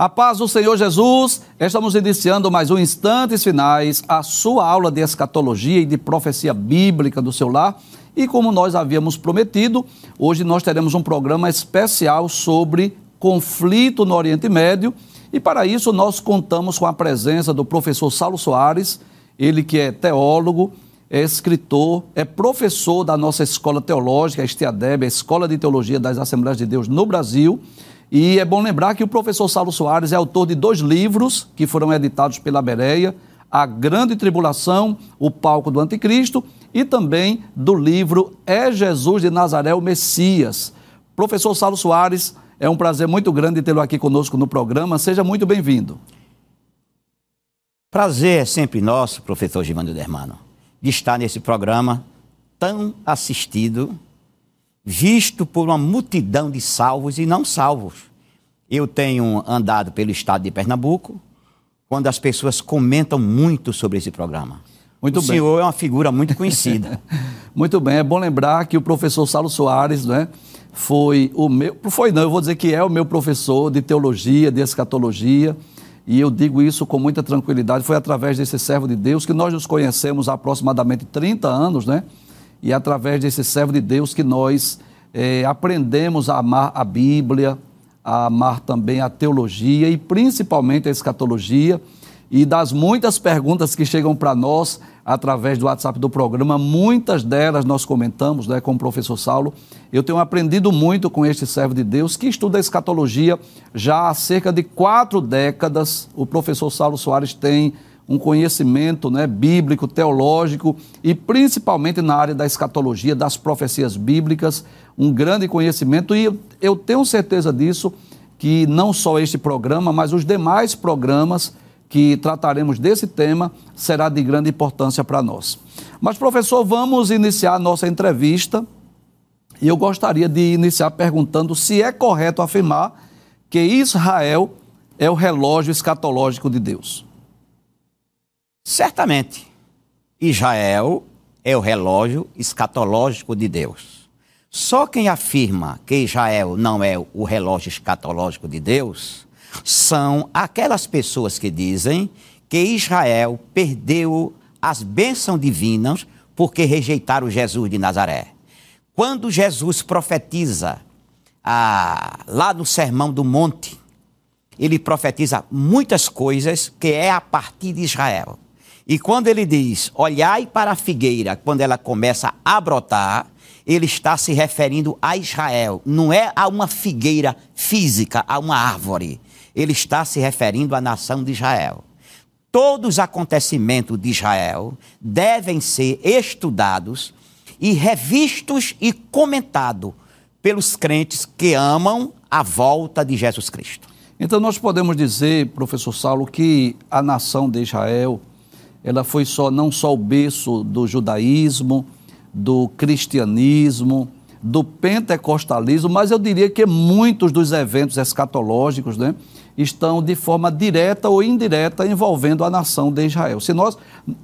A paz do Senhor Jesus, estamos iniciando mais um Instantes Finais, a sua aula de escatologia e de profecia bíblica do seu lar. E como nós havíamos prometido, hoje nós teremos um programa especial sobre conflito no Oriente Médio. E para isso nós contamos com a presença do professor Saulo Soares, ele que é teólogo, é escritor, é professor da nossa escola teológica, a Estiadeb, a Escola de Teologia das Assembleias de Deus no Brasil e é bom lembrar que o professor Saulo Soares é autor de dois livros que foram editados pela Bereia, A Grande Tribulação, O Palco do Anticristo, e também do livro É Jesus de Nazaré o Messias. Professor Saulo Soares, é um prazer muito grande tê-lo aqui conosco no programa. Seja muito bem-vindo. Prazer é sempre nosso, professor Givando Dermano, de estar nesse programa tão assistido visto por uma multidão de salvos e não salvos. Eu tenho andado pelo estado de Pernambuco, quando as pessoas comentam muito sobre esse programa. Muito o bem. senhor é uma figura muito conhecida. muito bem, é bom lembrar que o professor Saulo Soares, né, foi o meu, foi não, eu vou dizer que é o meu professor de teologia, de escatologia, e eu digo isso com muita tranquilidade, foi através desse servo de Deus que nós nos conhecemos há aproximadamente 30 anos, né? E através desse servo de Deus que nós é, aprendemos a amar a Bíblia, a amar também a teologia e principalmente a escatologia. E das muitas perguntas que chegam para nós através do WhatsApp do programa, muitas delas nós comentamos né, com o professor Saulo. Eu tenho aprendido muito com este servo de Deus que estuda escatologia já há cerca de quatro décadas. O professor Saulo Soares tem um conhecimento né, bíblico, teológico e principalmente na área da escatologia, das profecias bíblicas, um grande conhecimento e eu tenho certeza disso que não só este programa, mas os demais programas que trataremos desse tema será de grande importância para nós. Mas professor, vamos iniciar a nossa entrevista e eu gostaria de iniciar perguntando se é correto afirmar que Israel é o relógio escatológico de Deus. Certamente, Israel é o relógio escatológico de Deus. Só quem afirma que Israel não é o relógio escatológico de Deus são aquelas pessoas que dizem que Israel perdeu as bênçãos divinas porque rejeitaram Jesus de Nazaré. Quando Jesus profetiza ah, lá no Sermão do Monte, ele profetiza muitas coisas que é a partir de Israel. E quando ele diz, olhai para a figueira, quando ela começa a brotar, ele está se referindo a Israel. Não é a uma figueira física, a uma árvore. Ele está se referindo à nação de Israel. Todos os acontecimentos de Israel devem ser estudados e revistos e comentados pelos crentes que amam a volta de Jesus Cristo. Então, nós podemos dizer, professor Saulo, que a nação de Israel ela foi só não só o berço do judaísmo, do cristianismo, do pentecostalismo, mas eu diria que muitos dos eventos escatológicos né, estão de forma direta ou indireta envolvendo a nação de Israel. Se nós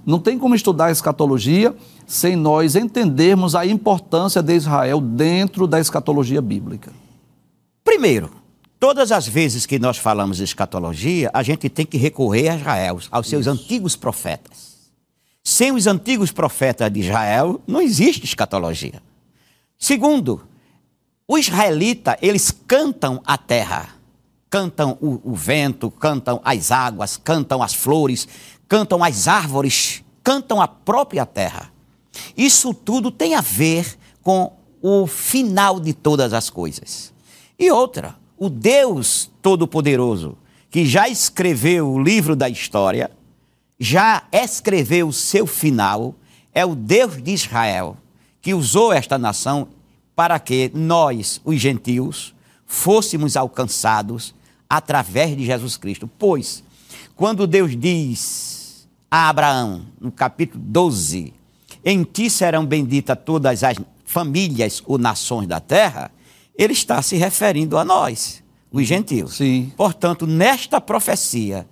não tem como estudar a escatologia sem nós entendermos a importância de Israel dentro da escatologia bíblica. Primeiro, Todas as vezes que nós falamos de escatologia, a gente tem que recorrer a Israel, aos seus Isso. antigos profetas. Sem os antigos profetas de Israel, não existe escatologia. Segundo, o israelita, eles cantam a terra, cantam o, o vento, cantam as águas, cantam as flores, cantam as árvores, cantam a própria terra. Isso tudo tem a ver com o final de todas as coisas. E outra, o Deus Todo-Poderoso, que já escreveu o livro da história, já escreveu o seu final, é o Deus de Israel, que usou esta nação para que nós, os gentios, fôssemos alcançados através de Jesus Cristo. Pois, quando Deus diz a Abraão, no capítulo 12, em ti serão benditas todas as famílias ou nações da terra, ele está se referindo a nós, os gentios. Sim. Portanto, nesta profecia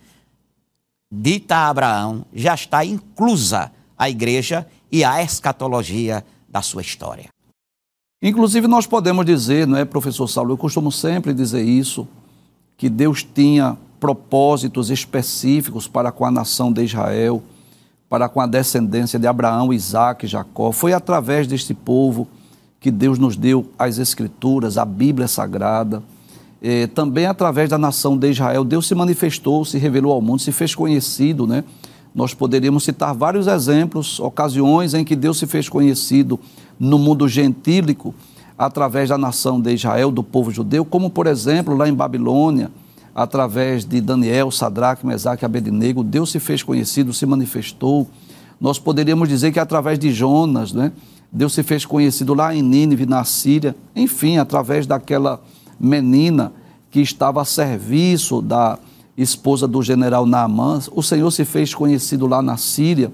dita a Abraão, já está inclusa a igreja e a escatologia da sua história. Inclusive, nós podemos dizer, não é, professor Saulo? Eu costumo sempre dizer isso, que Deus tinha propósitos específicos para com a nação de Israel, para com a descendência de Abraão, Isaac e Jacó. Foi através deste povo que Deus nos deu as Escrituras, a Bíblia Sagrada. Eh, também através da nação de Israel, Deus se manifestou, se revelou ao mundo, se fez conhecido, né? Nós poderíamos citar vários exemplos, ocasiões em que Deus se fez conhecido no mundo gentílico, através da nação de Israel, do povo judeu, como por exemplo lá em Babilônia, através de Daniel, Sadraque, Mesaque Abednego, Deus se fez conhecido, se manifestou. Nós poderíamos dizer que através de Jonas, né, Deus se fez conhecido lá em Nínive, na Síria, enfim, através daquela menina que estava a serviço da esposa do general Naamã, o Senhor se fez conhecido lá na Síria.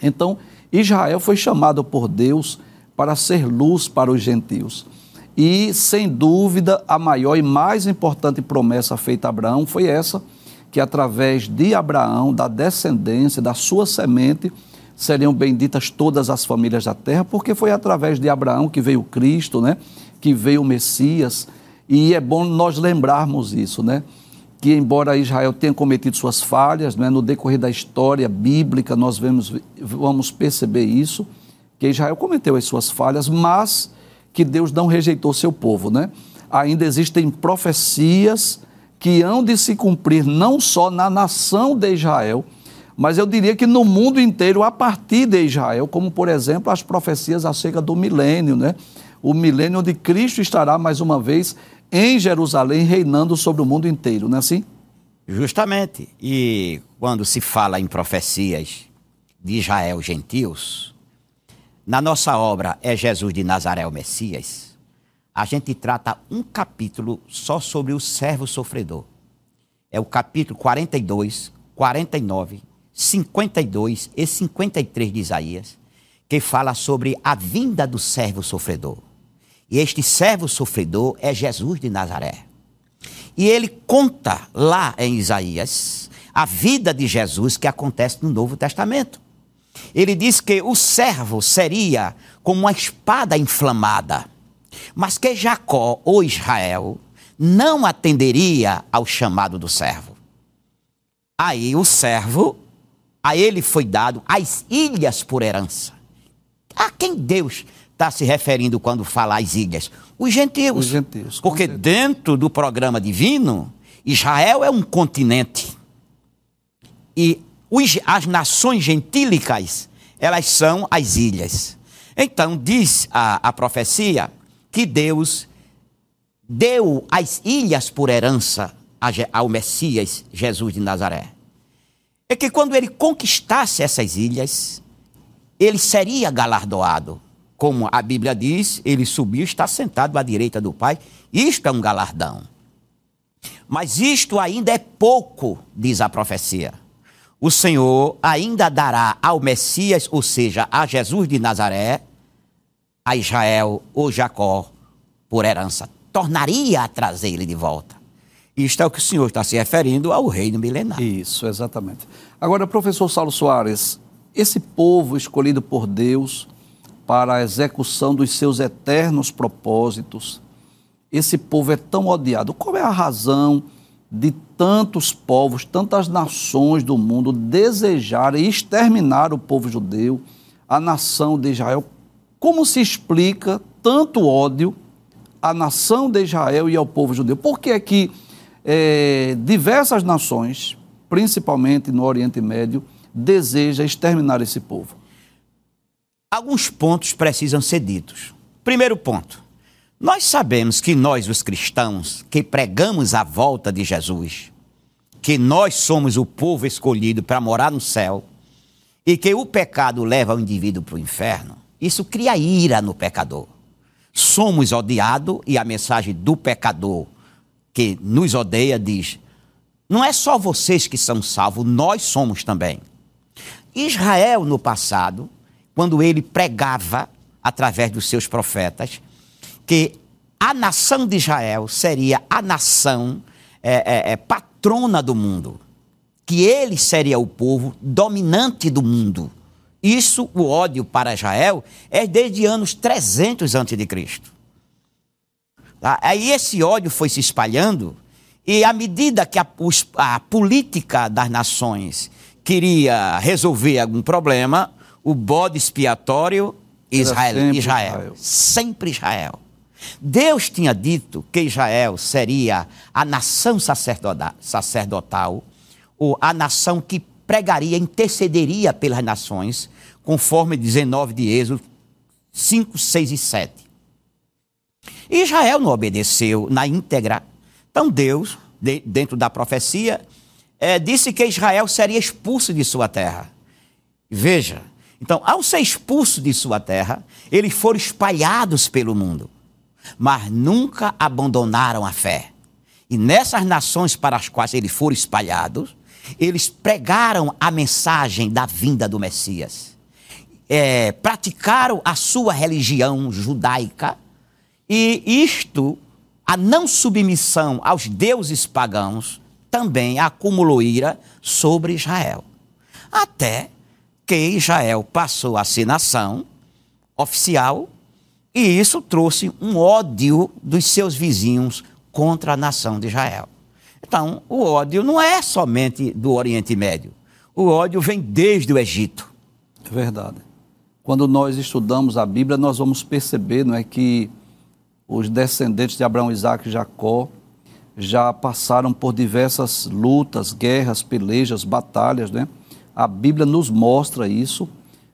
Então, Israel foi chamado por Deus para ser luz para os gentios. E, sem dúvida, a maior e mais importante promessa feita a Abraão foi essa, que através de Abraão, da descendência, da sua semente, seriam benditas todas as famílias da terra, porque foi através de Abraão que veio Cristo, né? que veio o Messias. E é bom nós lembrarmos isso, né? que embora Israel tenha cometido suas falhas, né? no decorrer da história bíblica nós vemos, vamos perceber isso, que Israel cometeu as suas falhas, mas que Deus não rejeitou seu povo, né? Ainda existem profecias que hão de se cumprir não só na nação de Israel, mas eu diria que no mundo inteiro a partir de Israel, como por exemplo as profecias acerca do milênio, né? O milênio onde Cristo estará mais uma vez em Jerusalém reinando sobre o mundo inteiro, não é assim? Justamente. E quando se fala em profecias de Israel gentios, na nossa obra é Jesus de Nazaré o Messias, a gente trata um capítulo só sobre o servo sofredor. É o capítulo 42, 49, 52 e 53 de Isaías, que fala sobre a vinda do servo sofredor. E este servo sofredor é Jesus de Nazaré. E ele conta lá em Isaías a vida de Jesus que acontece no Novo Testamento ele diz que o servo seria como uma espada inflamada, mas que Jacó ou Israel não atenderia ao chamado do servo. Aí o servo, a ele foi dado as ilhas por herança. A quem Deus está se referindo quando fala as ilhas? Os gentios. Os gentios Porque dentro do programa divino, Israel é um continente. E os, as nações gentílicas, elas são as ilhas. Então, diz a, a profecia que Deus deu as ilhas por herança ao Messias Jesus de Nazaré. É que quando ele conquistasse essas ilhas, ele seria galardoado. Como a Bíblia diz, ele subiu está sentado à direita do Pai. Isto é um galardão. Mas isto ainda é pouco, diz a profecia o Senhor ainda dará ao Messias, ou seja, a Jesus de Nazaré, a Israel ou Jacó por herança. Tornaria a trazer ele de volta. Isto é o que o Senhor está se referindo ao reino milenar. Isso, exatamente. Agora, professor Saulo Soares, esse povo escolhido por Deus para a execução dos seus eternos propósitos, esse povo é tão odiado. Qual é a razão de tantos povos, tantas nações do mundo desejarem exterminar o povo judeu, a nação de Israel. Como se explica tanto ódio à nação de Israel e ao povo judeu? Por que é que é, diversas nações, principalmente no Oriente Médio, desejam exterminar esse povo? Alguns pontos precisam ser ditos. Primeiro ponto: nós sabemos que nós, os cristãos, que pregamos a volta de Jesus, que nós somos o povo escolhido para morar no céu e que o pecado leva o indivíduo para o inferno, isso cria ira no pecador. Somos odiados e a mensagem do pecador que nos odeia diz: não é só vocês que são salvos, nós somos também. Israel, no passado, quando ele pregava através dos seus profetas, que a nação de Israel seria a nação é, é, é, patrona do mundo, que ele seria o povo dominante do mundo. Isso, o ódio para Israel, é desde anos 300 a.C. Tá? Aí esse ódio foi se espalhando E à medida que a, a política das nações queria resolver algum problema, o bode expiatório Israel, sempre Israel, Israel. Sempre Israel. Deus tinha dito que Israel seria a nação sacerdotal, ou a nação que pregaria, intercederia pelas nações, conforme 19 de Êxodo 5, 6 e 7. Israel não obedeceu na íntegra. Então Deus, de, dentro da profecia, é, disse que Israel seria expulso de sua terra. Veja, então, ao ser expulso de sua terra, eles foram espalhados pelo mundo, mas nunca abandonaram a fé. E nessas nações para as quais eles foram espalhados, eles pregaram a mensagem da vinda do Messias. É, praticaram a sua religião judaica e isto, a não submissão aos deuses pagãos, também acumulou ira sobre Israel. Até que Israel passou a ser nação oficial e isso trouxe um ódio dos seus vizinhos contra a nação de Israel. Então, o ódio não é somente do Oriente Médio. O ódio vem desde o Egito. É verdade. Quando nós estudamos a Bíblia, nós vamos perceber não é, que os descendentes de Abraão, Isaac e Jacó já passaram por diversas lutas, guerras, pelejas, batalhas. Né? A Bíblia nos mostra isso.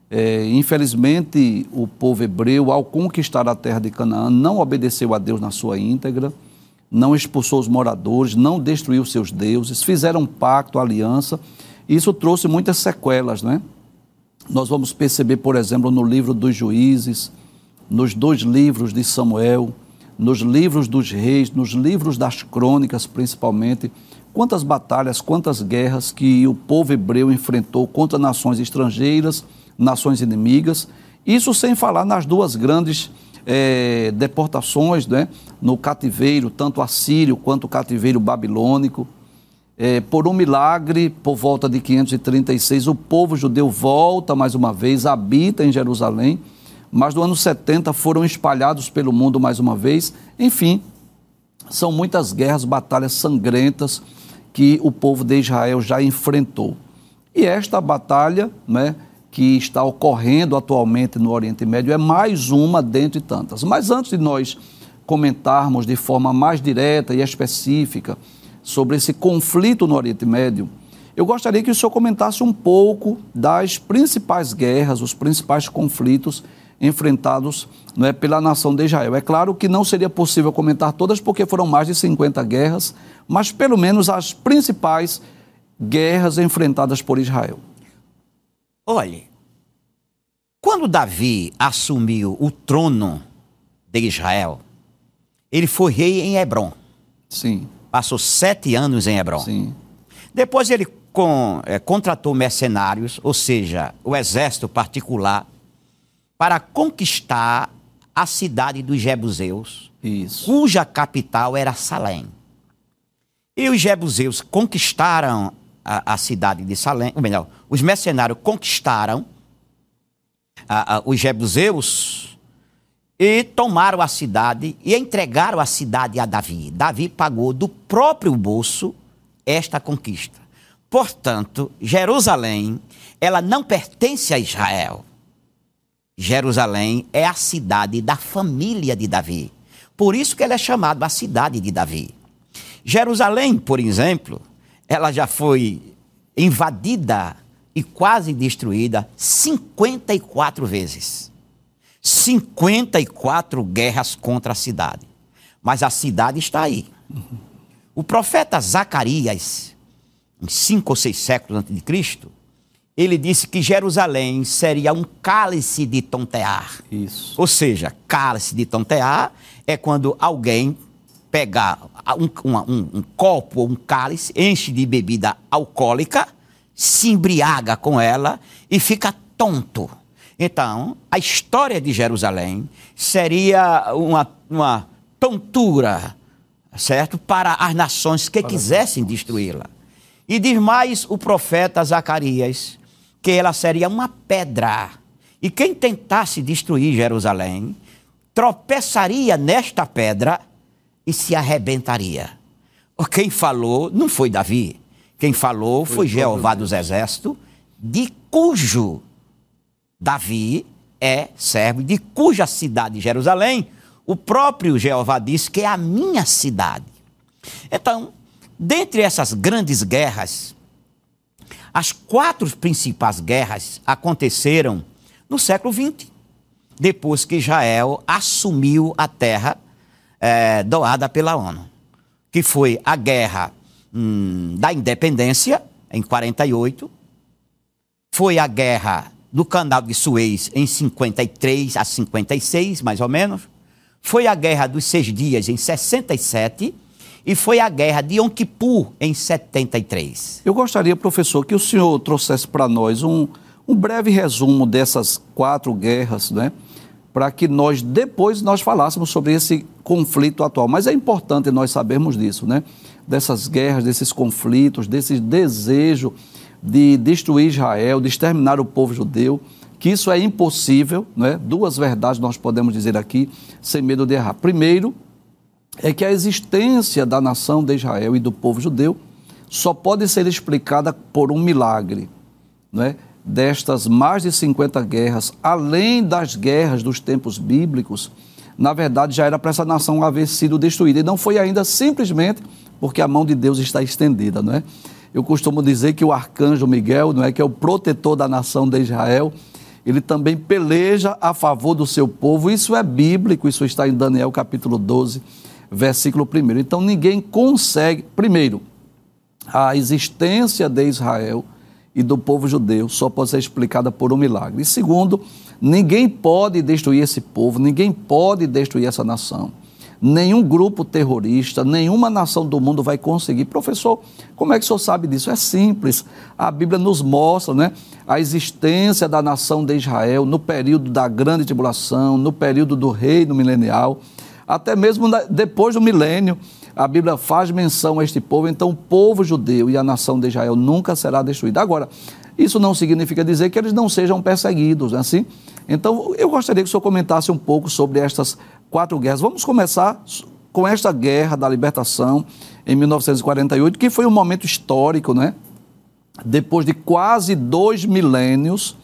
É, infelizmente, o povo hebreu, ao conquistar a terra de Canaã, não obedeceu a Deus na sua íntegra, não expulsou os moradores, não destruiu seus deuses, fizeram um pacto, aliança. Isso trouxe muitas sequelas, né? Nós vamos perceber, por exemplo, no livro dos juízes, nos dois livros de Samuel, nos livros dos reis, nos livros das crônicas principalmente, quantas batalhas, quantas guerras que o povo hebreu enfrentou contra nações estrangeiras, nações inimigas. Isso sem falar nas duas grandes é, deportações né, no cativeiro, tanto assírio quanto o cativeiro babilônico. É, por um milagre, por volta de 536, o povo judeu volta mais uma vez, habita em Jerusalém mas no ano 70 foram espalhados pelo mundo mais uma vez. Enfim, são muitas guerras, batalhas sangrentas que o povo de Israel já enfrentou. E esta batalha, né, que está ocorrendo atualmente no Oriente Médio, é mais uma dentre tantas. Mas antes de nós comentarmos de forma mais direta e específica sobre esse conflito no Oriente Médio, eu gostaria que o senhor comentasse um pouco das principais guerras, os principais conflitos enfrentados é, pela nação de Israel. É claro que não seria possível comentar todas, porque foram mais de 50 guerras, mas pelo menos as principais guerras enfrentadas por Israel. Olhe, quando Davi assumiu o trono de Israel, ele foi rei em Hebron. Sim. Passou sete anos em Hebron. Sim. Depois ele com, é, contratou mercenários, ou seja, o exército particular, para conquistar a cidade dos Jebuseus, Isso. cuja capital era Salém. E os Jebuseus conquistaram a, a, cidade de Salém, ou melhor, os mercenários conquistaram a, a, os Jebuseus e tomaram a cidade e entregaram a cidade a Davi. Davi pagou do próprio bolso esta conquista. Portanto, Jerusalém, ela não pertence a Israel. Jerusalém é a cidade da família de Davi. Por isso que ela é chamada a cidade de Davi. Jerusalém, por exemplo, ela já foi invadida e quase destruída 54 vezes. 54 guerras contra a cidade. Mas a cidade está aí. O profeta Zacarias, em cinco ou seis séculos antes de Cristo, ele disse que Jerusalém seria um cálice de tontear. Isso. Ou seja, cálice de tontear é quando alguém pega um, um, um copo ou um cálice, enche de bebida alcoólica, se embriaga com ela e fica tonto. Então, a história de Jerusalém seria uma, uma tontura, certo? Para as nações que para quisessem destruí-la. E diz mais o profeta Zacarias, que ela seria uma pedra. E quem tentasse destruir Jerusalém tropeçaria nesta pedra e se arrebentaria. Quem falou não foi Davi. Quem falou foi, foi Jeová dos Exércitos, de cujo Davi é servo, de cuja cidade Jerusalém, o próprio Jeová disse que é a minha cidade. Então, dentre essas grandes guerras, as quatro principais guerras aconteceram no século XX, depois que Israel assumiu a terra é, doada pela ONU, que foi a guerra hum, da independência, em 48, foi a guerra do Canal de Suez em 53 a 56, mais ou menos, foi a guerra dos seis dias em 67 e foi a guerra de Yom Kippur em 73. Eu gostaria, professor, que o senhor trouxesse para nós um, um breve resumo dessas quatro guerras, né? Para que nós depois nós falássemos sobre esse conflito atual. Mas é importante nós sabermos disso, né? Dessas guerras, desses conflitos, desse desejo de destruir Israel, de exterminar o povo judeu, que isso é impossível, né? Duas verdades nós podemos dizer aqui, sem medo de errar. Primeiro, é que a existência da nação de Israel e do povo judeu só pode ser explicada por um milagre, né? destas mais de 50 guerras, além das guerras dos tempos bíblicos, na verdade já era para essa nação haver sido destruída. E não foi ainda simplesmente porque a mão de Deus está estendida, não é? Eu costumo dizer que o arcanjo Miguel, não é que é o protetor da nação de Israel, ele também peleja a favor do seu povo. Isso é bíblico, isso está em Daniel capítulo 12, versículo 1. Então ninguém consegue, primeiro, a existência de Israel e do povo judeu só pode ser explicada por um milagre. E segundo, ninguém pode destruir esse povo, ninguém pode destruir essa nação. Nenhum grupo terrorista, nenhuma nação do mundo vai conseguir. Professor, como é que o senhor sabe disso? É simples. A Bíblia nos mostra né, a existência da nação de Israel no período da grande tribulação, no período do reino milenial até mesmo depois do milênio, a Bíblia faz menção a este povo, então o povo judeu e a nação de Israel nunca será destruída. Agora, isso não significa dizer que eles não sejam perseguidos, não é assim? Então, eu gostaria que o senhor comentasse um pouco sobre estas quatro guerras. Vamos começar com esta guerra da libertação em 1948, que foi um momento histórico, né? Depois de quase dois milênios,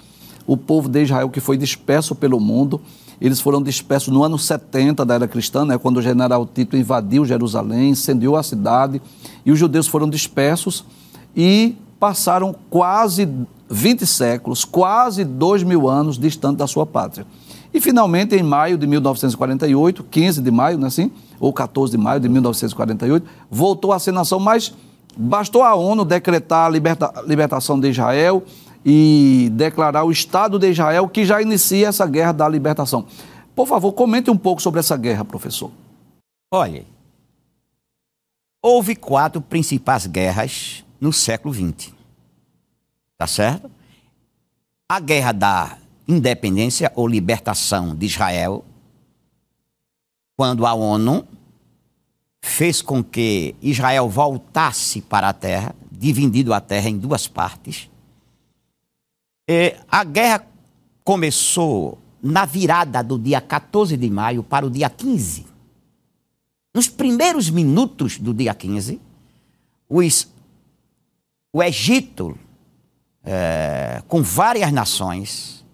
o povo de Israel que foi disperso pelo mundo, eles foram dispersos no ano 70 da era cristã, né, quando o general Tito invadiu Jerusalém, incendiou a cidade, e os judeus foram dispersos e passaram quase 20 séculos, quase dois mil anos distante da sua pátria. E finalmente, em maio de 1948, 15 de maio, não é assim? Ou 14 de maio de 1948, voltou a ser nação, mas bastou a ONU decretar a liberta, libertação de Israel e declarar o Estado de Israel que já inicia essa guerra da libertação. Por favor, comente um pouco sobre essa guerra, professor. Olha, houve quatro principais guerras no século XX. Tá certo? A guerra da independência ou libertação de Israel, quando a ONU fez com que Israel voltasse para a terra, dividindo a terra em duas partes é, a guerra começou na virada do dia 14 de maio para o dia 15. Nos primeiros minutos do dia 15, os, o Egito, é, com várias nações,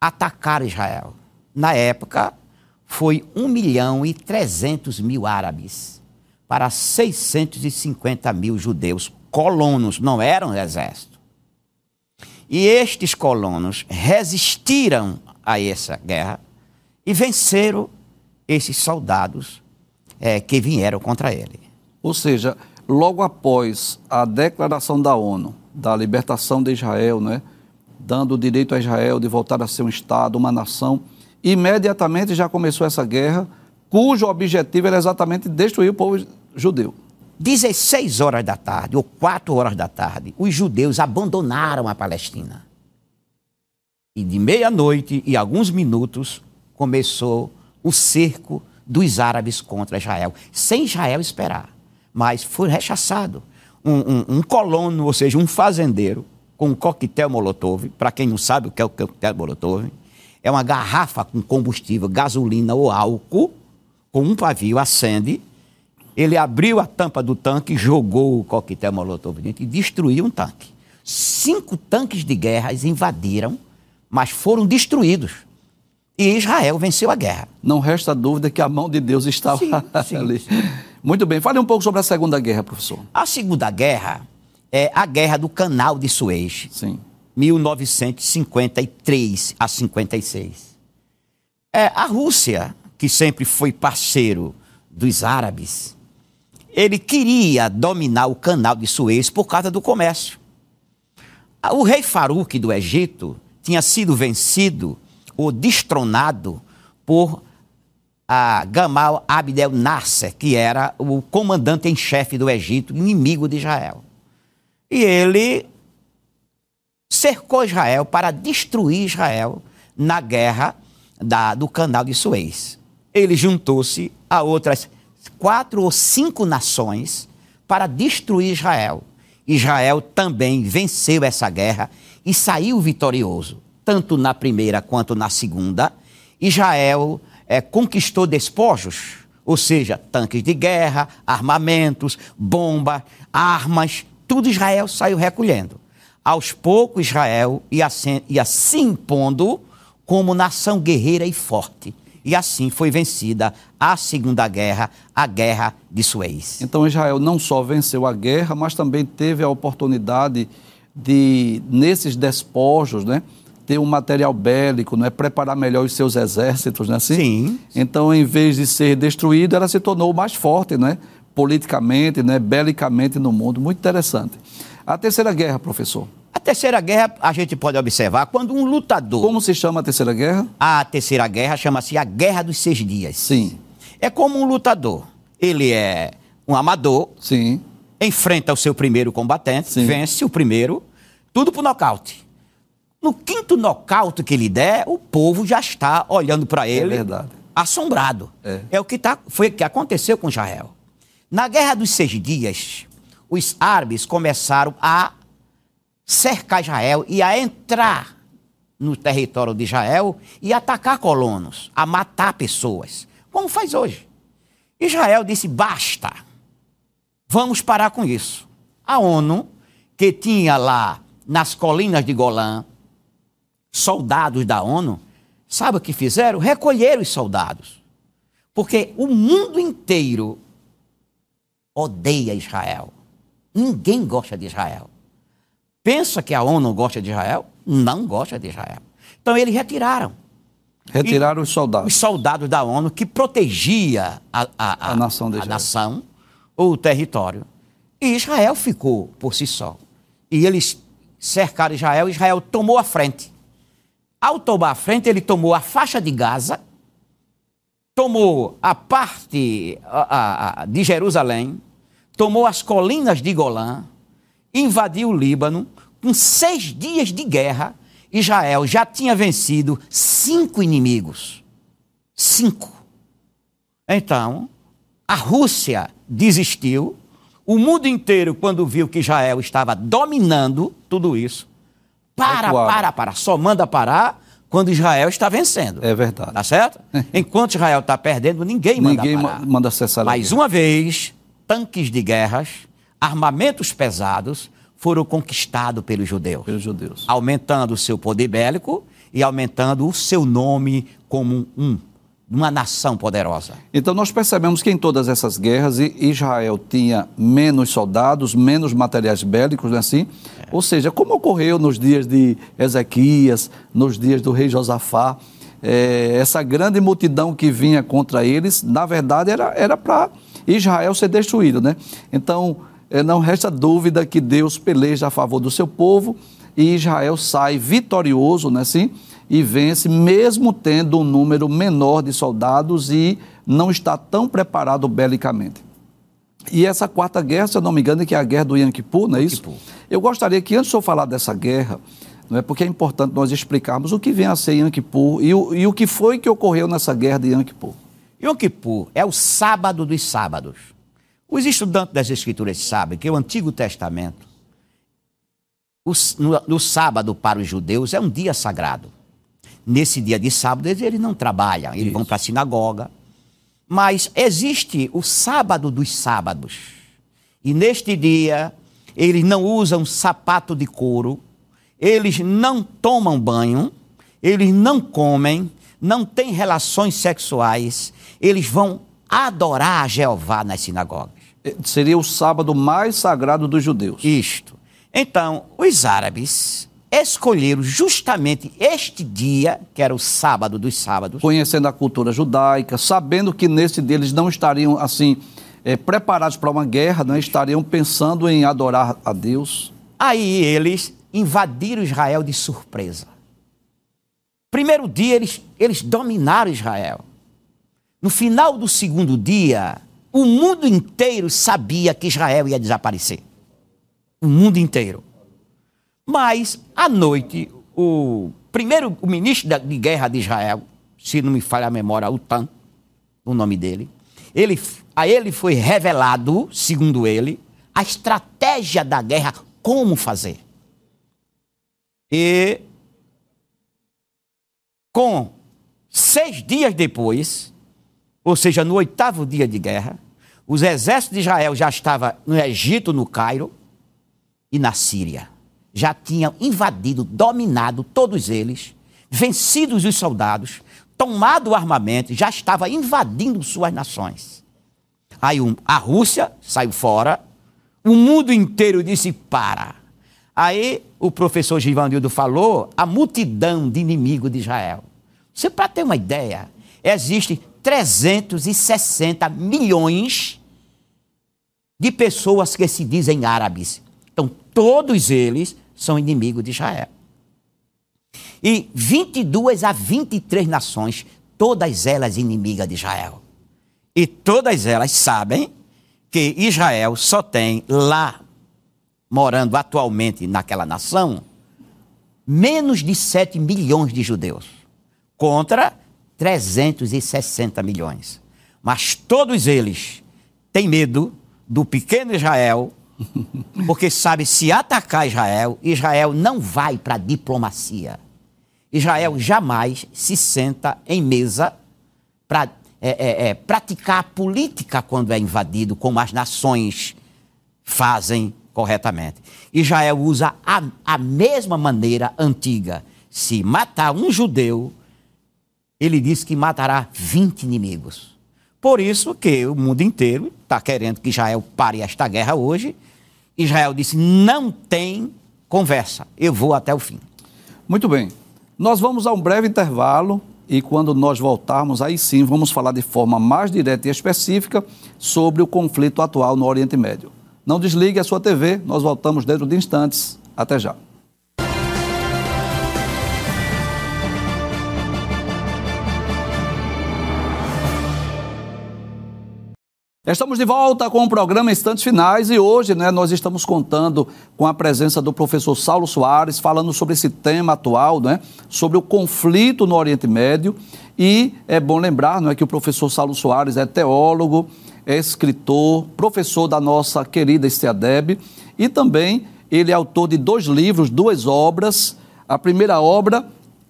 atacaram Israel. Na época, foi 1 milhão e 300 mil árabes para 650 mil judeus colonos, não eram exército. E estes colonos resistiram a essa guerra e venceram esses soldados é, que vieram contra ele. Ou seja, logo após a declaração da ONU da libertação de Israel, né, dando o direito a Israel de voltar a ser um Estado, uma nação, imediatamente já começou essa guerra, cujo objetivo era exatamente destruir o povo judeu. 16 horas da tarde, ou 4 horas da tarde, os judeus abandonaram a Palestina. E de meia-noite e alguns minutos começou o cerco dos árabes contra Israel, sem Israel esperar. Mas foi rechaçado. Um, um, um colono, ou seja, um fazendeiro, com um coquetel molotov, para quem não sabe o que é o coquetel molotov, é uma garrafa com combustível, gasolina ou álcool, com um pavio, acende Ele abriu a tampa do tanque, jogou o coquetel molotov dentro e destruiu um tanque. Cinco tanques de guerra invadiram, mas foram destruídos. E Israel venceu a guerra. Não resta dúvida que a mão de Deus estava sim, sim. ali. Muito bem. Fale um pouco sobre a Segunda Guerra, professor. A Segunda Guerra é a Guerra do Canal de Suez. Sim. 1953 a 56. É, a Rússia, que sempre foi parceiro dos árabes, ele queria dominar o canal de Suez por causa do comércio. O rei Farouk do Egito tinha sido vencido ou destronado por a Gamal Abdel Nasser, que era o comandante em chefe do Egito, inimigo de Israel. E ele cercou Israel para destruir Israel na guerra da, do canal de Suez. Ele juntou-se a outras quatro ou cinco nações para destruir Israel. Israel também venceu essa guerra e saiu vitorioso tanto na primeira quanto na segunda, Israel é, conquistou despojos, ou seja, tanques de guerra, armamentos, bombas, armas, tudo Israel saiu recolhendo. Aos poucos, Israel ia, se, ia se impondo como nação guerreira e forte. E assim foi vencida a Segunda Guerra, a Guerra de Suez. Então Israel não só venceu a guerra, mas também teve a oportunidade de, nesses despojos, né, ter um material bélico, é preparar melhor os seus exércitos, né? Assim? Sim. Então, em vez de ser destruído, ela se tornou mais forte, né? Politicamente, né? Belicamente no mundo. Muito interessante. A Terceira Guerra, professor. A Terceira Guerra, a gente pode observar quando um lutador. Como se chama a Terceira Guerra? A Terceira Guerra chama-se a Guerra dos Seis Dias. Sim. É como um lutador. Ele é um amador. Sim. Enfrenta o seu primeiro combatente, Sim. vence o primeiro, tudo por nocaute. No quinto nocaute que ele der, o povo já está olhando para é ele, é assombrado. É. é o que tá, foi o que aconteceu com Israel. Na Guerra dos Seis Dias, os árabes começaram a cercar Israel e a entrar no território de Israel e atacar colonos, a matar pessoas, como faz hoje. Israel disse: basta, vamos parar com isso. A ONU, que tinha lá nas colinas de Golã soldados da ONU, sabe o que fizeram? Recolheram os soldados. Porque o mundo inteiro odeia Israel. Ninguém gosta de Israel. Pensa que a ONU gosta de Israel? Não gosta de Israel. Então eles retiraram. Retiraram e os soldados. Os soldados da ONU que protegia a, a, a, a nação, a nação ou o território. E Israel ficou por si só. E eles cercaram Israel, Israel tomou a frente. Ao tomar a frente, ele tomou a faixa de Gaza, tomou a parte a, a, de Jerusalém, tomou as colinas de Golã, invadiu o Líbano. Com seis dias de guerra, Israel já tinha vencido cinco inimigos. Cinco. Então, a Rússia desistiu. O mundo inteiro, quando viu que Israel estava dominando tudo isso, para, para, para. Só manda parar quando Israel está vencendo. É verdade. Tá certo? Enquanto Israel está perdendo, ninguém manda ninguém parar. Ninguém manda cessar Mais uma vez, tanques de guerras, armamentos pesados foram conquistados pelos judeus. Pelos judeus. Aumentando o seu poder bélico e aumentando o seu nome como um uma nação poderosa. Então nós percebemos que em todas essas guerras Israel tinha menos soldados, menos materiais bélicos, não é assim? É. Ou seja, como ocorreu nos dias de Ezequias, nos dias do rei Josafá, é, essa grande multidão que vinha contra eles, na verdade era para Israel ser destruído, né? Então não resta dúvida que Deus peleja a favor do seu povo e Israel sai vitorioso, não é assim? e vence, mesmo tendo um número menor de soldados e não está tão preparado belicamente. E essa quarta guerra, se eu não me engano, é que é a guerra do Yom Kippur, não é isso? Eu gostaria que, antes de eu falar dessa guerra, não é porque é importante nós explicarmos o que vem a ser Yom Kippur e o, e o que foi que ocorreu nessa guerra de Yom Kippur. Yom Kippur é o sábado dos sábados. Os estudantes das Escrituras sabem que o Antigo Testamento, no sábado para os judeus, é um dia sagrado nesse dia de sábado, eles, não trabalham, eles Isso. vão para a sinagoga, Mas existe o sábado dos sábados. E neste dia, eles não usam sapato de couro, eles não tomam banho, eles não comem, não têm relações sexuais, eles vão adorar a Jeová nas sinagogas. Seria o sábado mais sagrado dos judeus. Isto. Então, os árabes escolheram justamente este dia, que era o sábado dos sábados. Conhecendo a cultura judaica, sabendo que nesse dia eles não estariam assim é, preparados para uma guerra, não estariam pensando em adorar a Deus. Aí eles invadiram Israel de surpresa. Primeiro dia eles, eles dominaram Israel. No final do segundo dia, o mundo inteiro sabia que Israel ia desaparecer. O mundo inteiro. Mas, à noite, o primeiro o ministro de guerra de Israel, se não me falha a memória, Utan, o nome dele, ele, a ele foi revelado, segundo ele, a estratégia da guerra, como fazer. E com seis dias depois, ou seja, no oitavo dia de guerra, os exércitos de Israel já estavam no Egito, no Cairo e na Síria já tinham invadido, dominado todos eles, vencidos os soldados, tomado o armamento, já estava invadindo suas nações. Aí um, a Rússia saiu fora, o mundo inteiro disse para. Aí o professor Givanildo falou a multidão de inimigos de Israel. Você para ter uma ideia, existe 360 milhões de pessoas que se dizem árabes. Então, todos eles são inimigos de Israel. E 22 a 23 nações, todas elas inimigas de Israel. E todas elas sabem que Israel só tem lá, morando atualmente naquela nação, menos de 7 milhões de judeus, contra 360 milhões. Mas todos eles têm medo do pequeno Israel porque sabe, se atacar Israel, Israel não vai para a diplomacia. Israel jamais se senta em mesa para é, é, é, praticar a política quando é invadido, como as nações fazem corretamente. Israel usa a, a mesma maneira antiga. Se matar um judeu, ele diz que matará 20 inimigos. Por isso que o mundo inteiro está querendo que Israel pare esta guerra hoje Israel disse: não tem conversa, eu vou até o fim. Muito bem. Nós vamos a um breve intervalo e quando nós voltarmos, aí sim vamos falar de forma mais direta e específica sobre o conflito atual no Oriente Médio. Não desligue a sua TV, nós voltamos dentro de instantes. Até já. Estamos de volta com o programa Instantes Finais e hoje né, nós estamos contando com a presença do professor Saulo Soares, falando sobre esse tema atual, né, sobre o conflito no Oriente Médio. E é bom lembrar não é, que o professor Saulo Soares é teólogo, é escritor, professor da nossa querida Estiadeb e também ele é autor de dois livros, duas obras. A primeira obra,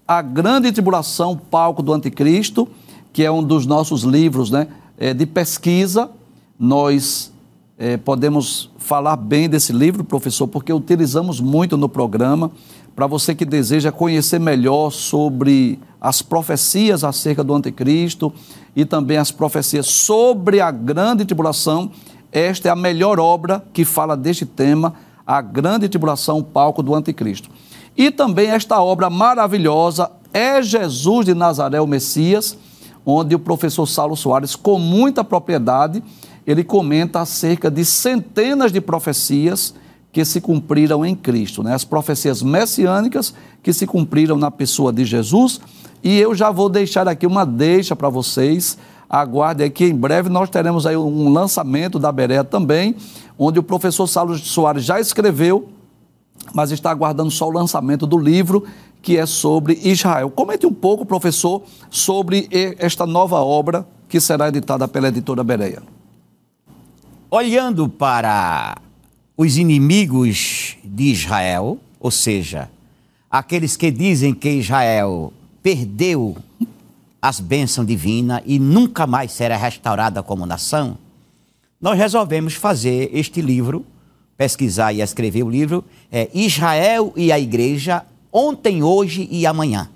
A Grande Tribulação, Palco do Anticristo, que é um dos nossos livros né, é, de pesquisa nós é, podemos falar bem desse livro, professor, porque utilizamos muito no programa. Para você que deseja conhecer melhor sobre as profecias acerca do anticristo e também as profecias sobre a grande tribulação, esta é a melhor obra que fala deste tema, a grande tribulação, o palco do anticristo. E também esta obra maravilhosa é Jesus de Nazaré, o Messias, onde o professor Saulo Soares, com muita propriedade, ele comenta acerca de centenas de profecias que se cumpriram em Cristo, né? as profecias messiânicas que se cumpriram na pessoa de Jesus. E eu já vou deixar aqui uma deixa para vocês. Aguardem que em breve nós teremos aí um lançamento da Berea também, onde o professor Saulo Soares já escreveu, mas está aguardando só o lançamento do livro que é sobre Israel. Comente um pouco, professor, sobre esta nova obra que será editada pela editora Bereia olhando para os inimigos de Israel, ou seja, aqueles que dizem que Israel perdeu as bênçãos divinas e nunca mais será restaurada como nação, nós resolvemos fazer este livro, pesquisar e escrever o livro, é Israel e a Igreja, ontem, hoje e amanhã.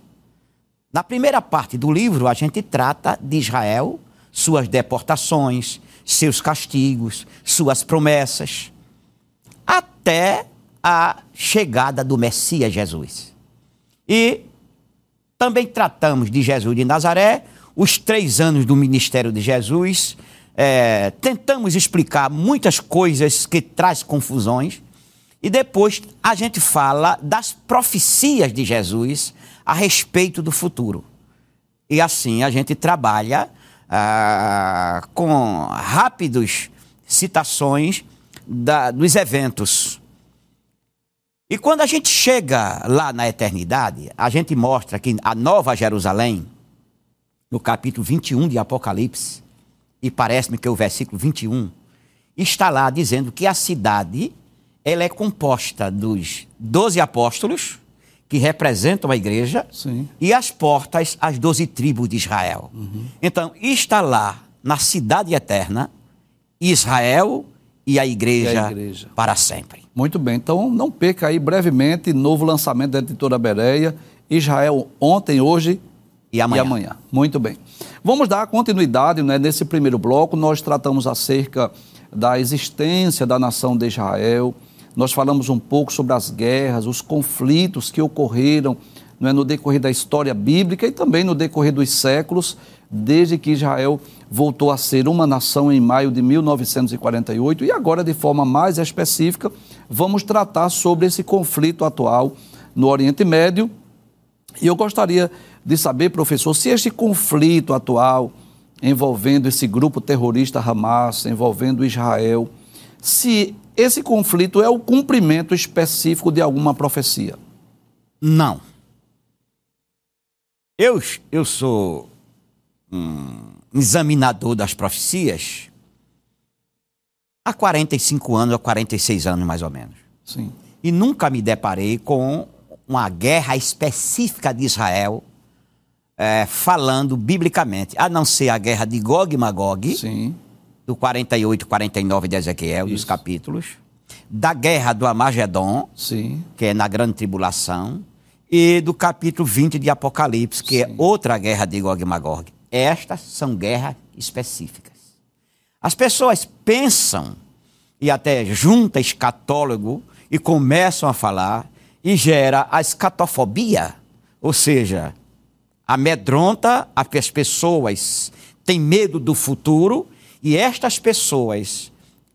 Na primeira parte do livro, a gente trata de Israel, suas deportações, seus castigos, suas promessas, até a chegada do Messias Jesus. E também tratamos de Jesus de Nazaré, os três anos do ministério de Jesus, é, tentamos explicar muitas coisas que traz confusões, e depois a gente fala das profecias de Jesus a respeito do futuro. E assim a gente trabalha ah, com rápidos citações da, dos eventos. E quando a gente chega lá na eternidade, a gente mostra que a Nova Jerusalém, no capítulo 21 de Apocalipse, e parece-me que é o versículo 21, está lá dizendo que a cidade ela é composta dos doze apóstolos, que representam a igreja, Sim. e as portas, as doze tribos de Israel. Uhum. Então, está lá, na cidade eterna, Israel e a igreja, E a igreja. para sempre. Muito bem, então não perca aí brevemente novo lançamento da editora Bereia, Israel ontem, hoje E amanhã. e amanhã. Muito bem. Vamos dar continuidade, né? Nesse primeiro bloco, nós tratamos acerca da existência da nação de Israel. Nós falamos um pouco sobre as guerras, os conflitos que ocorreram não é, no decorrer da história bíblica e também no decorrer dos séculos, desde que Israel voltou a ser uma nação em maio de 1948. E agora, de forma mais específica, vamos tratar sobre esse conflito atual no Oriente Médio. E eu gostaria de saber, professor, se este conflito atual envolvendo esse grupo terrorista Hamas, envolvendo Israel, se esse conflito é o cumprimento específico de alguma profecia. Não. Eu, eu sou um examinador das profecias há 45 anos, há 46 anos mais ou menos. Sim. E nunca me deparei com uma guerra específica de Israel eh, falando biblicamente, a não ser a guerra de Gog e Magog, Sim. Do 48 e 49 de Ezequiel, dos Isso. capítulos, da guerra do Amagedon, Sim. que é na grande tribulação, e do capítulo 20 de Apocalipse, que é Sim. outra guerra de Gog e Magog. Estas são guerras específicas. As pessoas pensam e até junta escatólogo e começam a falar e gera a escatofobia, ou seja, amedronta as pessoas, tem medo do futuro e estas pessoas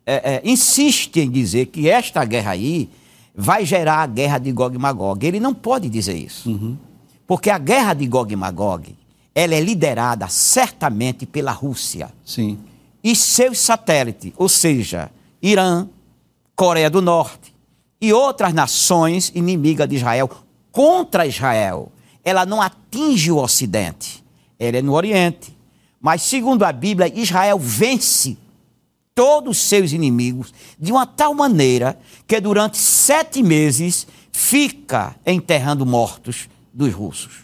é, é, insistem em dizer que esta guerra aí vai gerar a guerra de Gog e Magog. Ele não pode dizer isso. Porque a guerra de Gog e Magog, ela é liderada certamente pela Rússia Sim. e seus satélites, ou seja, Irã, Coreia do Norte e outras nações inimigas de Israel contra Israel. Ela não atinge o Ocidente, ela é no Oriente. Mas, segundo a Bíblia, Israel vence todos os seus inimigos de uma tal maneira que durante sete meses fica enterrando mortos dos russos.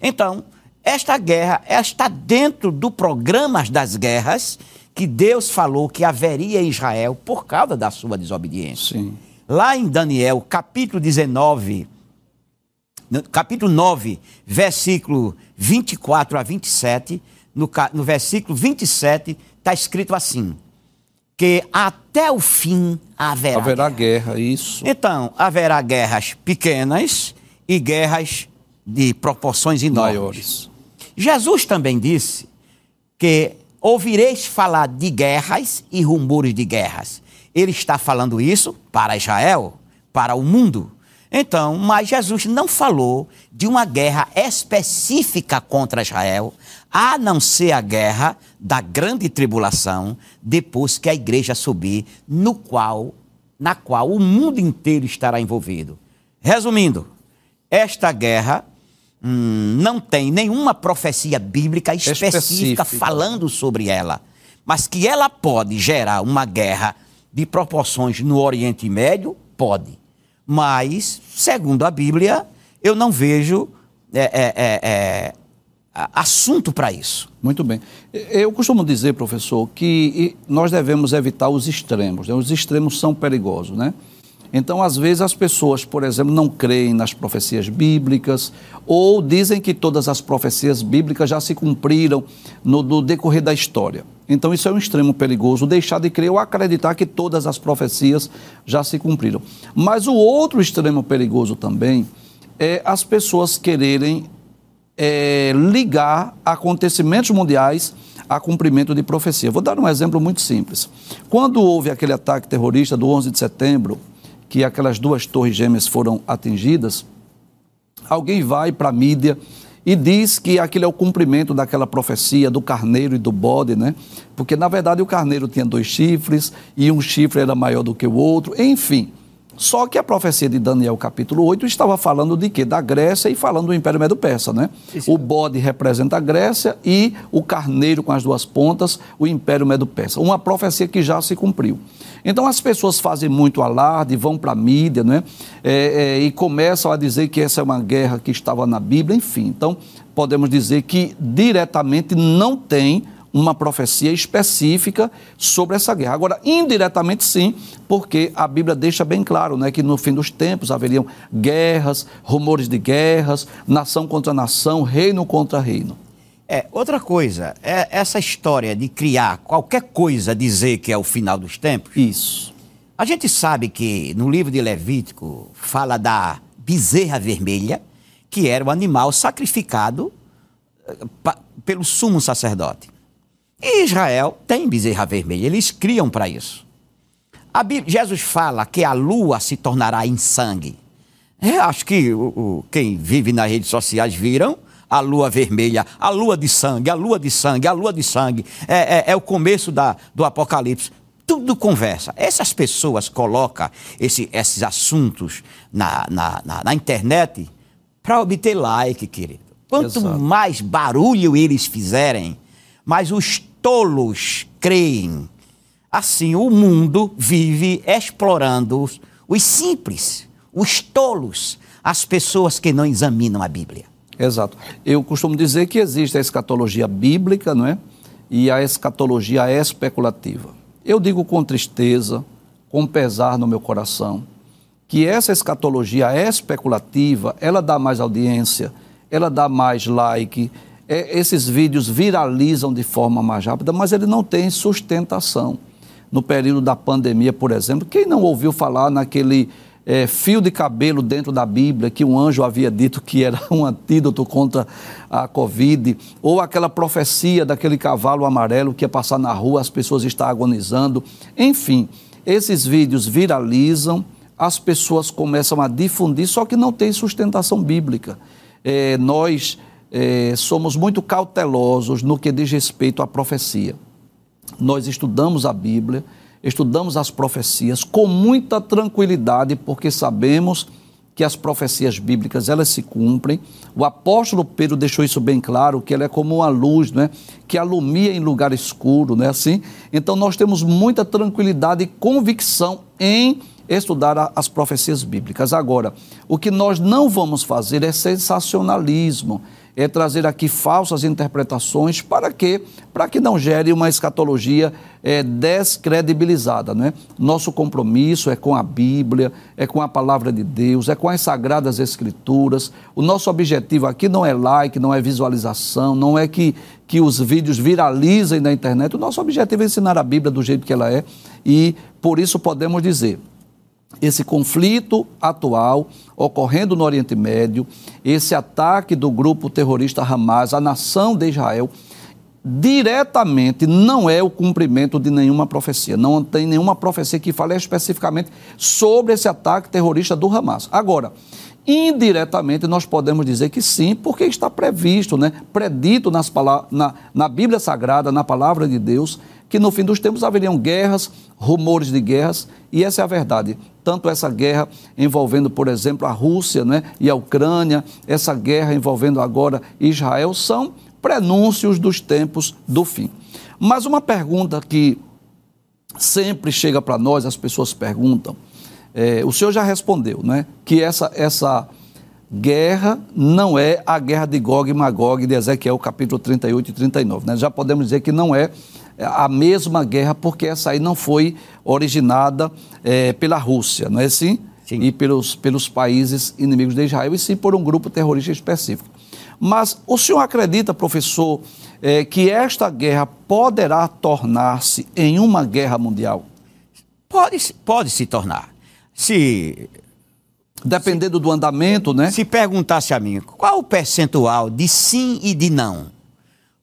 Então, esta guerra ela está dentro do programa das guerras que Deus falou que haveria em Israel por causa da sua desobediência. Sim. Lá em Daniel, capítulo 19, no- capítulo 9, versículo 24 a 27, no, no versículo 27, está escrito assim: que até o fim haverá. Haverá guerra, isso. Então, haverá guerras pequenas e guerras de proporções enormes. Maiores. Jesus também disse que ouvireis falar de guerras e rumores de guerras. Ele está falando isso para Israel, para o mundo. Então, mas Jesus não falou de uma guerra específica contra Israel, a não ser a guerra da grande tribulação, depois que a igreja subir, no qual, na qual o mundo inteiro estará envolvido. Resumindo, esta guerra hum, não tem nenhuma profecia bíblica específica, Específica. falando sobre ela, mas que ela pode gerar uma guerra de proporções no Oriente Médio, pode. Mas, segundo a Bíblia, eu não vejo é, é, é, é, assunto para isso. Muito bem. Eu costumo dizer, professor, que nós devemos evitar os extremos. Né? Os extremos são perigosos, né? Então, às vezes, as pessoas, por exemplo, não creem nas profecias bíblicas ou dizem que todas as profecias bíblicas já se cumpriram no, no, decorrer da história. Então, isso é um extremo perigoso, deixar de crer ou acreditar que todas as profecias já se cumpriram. Mas o outro extremo perigoso também é as pessoas quererem é, ligar acontecimentos mundiais a cumprimento de profecia. Vou dar um exemplo muito simples. Quando houve aquele ataque terrorista do 11 de setembro, que aquelas duas torres gêmeas foram atingidas, alguém vai para a mídia e diz que aquilo é o cumprimento daquela profecia do carneiro e do bode, né? Porque na verdade o carneiro tinha dois chifres e um chifre era maior do que o outro, enfim. Só que a profecia de Daniel, capítulo 8, estava falando de quê? Da Grécia e falando do Império Medo-Persa, né? Isso. O bode representa a Grécia e o carneiro com as duas pontas, o Império Medo-Persa. Uma profecia que já se cumpriu. Então as pessoas fazem muito alarde, vão para a mídia, né? É, é, e começam a dizer que essa é uma guerra que estava na Bíblia, enfim. Então podemos dizer que diretamente não tem uma profecia específica sobre essa guerra. Agora, indiretamente sim, porque a Bíblia deixa bem claro né, que no fim dos tempos haveriam guerras, rumores de guerras, nação contra nação, reino contra reino. É, outra coisa, é essa história de criar qualquer coisa, dizer que é o final dos tempos. Isso. A gente sabe que no livro de Levítico fala da bezerra vermelha, que era o animal sacrificado eh, pelo sumo sacerdote. E Israel tem bezerra vermelha, eles criam para isso. Bíblia, Jesus fala que a lua se tornará em sangue. Eu acho que o, o, quem vive nas redes sociais viram a lua vermelha, a lua de sangue, a lua de sangue, a lua de sangue. É, é, é o começo da, do Apocalipse. Tudo conversa. Essas pessoas colocam esse, esses assuntos na, na, na, na internet para obter like, querido. Quanto Exato. mais barulho eles fizerem, mais os tolos creem. Assim, o mundo vive explorando os simples, os tolos, as pessoas que não examinam a Bíblia. Exato. Eu costumo dizer que existe a escatologia bíblica, não é? E a escatologia especulativa. Eu digo com tristeza, com pesar no meu coração, que essa escatologia especulativa, ela dá mais audiência, ela dá mais like, é, esses vídeos viralizam de forma mais rápida, mas ele não tem sustentação. No período da pandemia, por exemplo, quem não ouviu falar naquele é, fio de cabelo dentro da Bíblia que um anjo havia dito que era um antídoto contra a Covid, ou aquela profecia daquele cavalo amarelo que ia passar na rua, as pessoas estavam agonizando. Enfim, esses vídeos viralizam, as pessoas começam a difundir, só que não tem sustentação bíblica. É, nós é, somos muito cautelosos no que diz respeito à profecia. Nós estudamos a Bíblia, estudamos as profecias com muita tranquilidade, porque sabemos que as profecias bíblicas elas se cumprem. O apóstolo Pedro deixou isso bem claro, que ela é como uma luz, né, que alumia em lugar escuro, né, assim. Então nós temos muita tranquilidade e convicção em estudar as profecias bíblicas. Agora, o que nós não vamos fazer é sensacionalismo, é trazer aqui falsas interpretações para quê? Para que não gere uma escatologia é, descredibilizada. Né? Nosso compromisso é com a Bíblia, é com a palavra de Deus, é com as sagradas escrituras. O nosso objetivo aqui não é like, não é visualização, não é que, que os vídeos viralizem na internet. O nosso objetivo é ensinar a Bíblia do jeito que ela é e por isso podemos dizer esse conflito atual ocorrendo no Oriente Médio, esse ataque do grupo terrorista Hamas à nação de Israel, diretamente não é o cumprimento de nenhuma profecia. Não tem nenhuma profecia que fale especificamente sobre esse ataque terrorista do Hamas. Agora, indiretamente nós podemos dizer que sim, porque está previsto, né, predito nas na, na Bíblia Sagrada, na palavra de Deus, que no fim dos tempos haveriam guerras, rumores de guerras, e essa é a verdade. Tanto essa guerra envolvendo, por exemplo, a Rússia né, e a Ucrânia, essa guerra envolvendo agora Israel, são prenúncios dos tempos do fim. Mas uma pergunta que sempre chega para nós, as pessoas perguntam, é, o senhor já respondeu, né? Que essa, essa guerra não é a guerra de Gog e Magog de Ezequiel capítulo 38 e 39. Né? Já podemos dizer que não é a mesma guerra, porque essa aí não foi originada é, pela Rússia, não é assim? Sim. E pelos, pelos países inimigos de Israel, e sim por um grupo terrorista específico. Mas o senhor acredita, professor, é, que esta guerra poderá tornar-se em uma guerra mundial? Pode, pode se tornar. Se Dependendo se, do andamento, né? Se perguntasse a mim qual o percentual de sim e de não,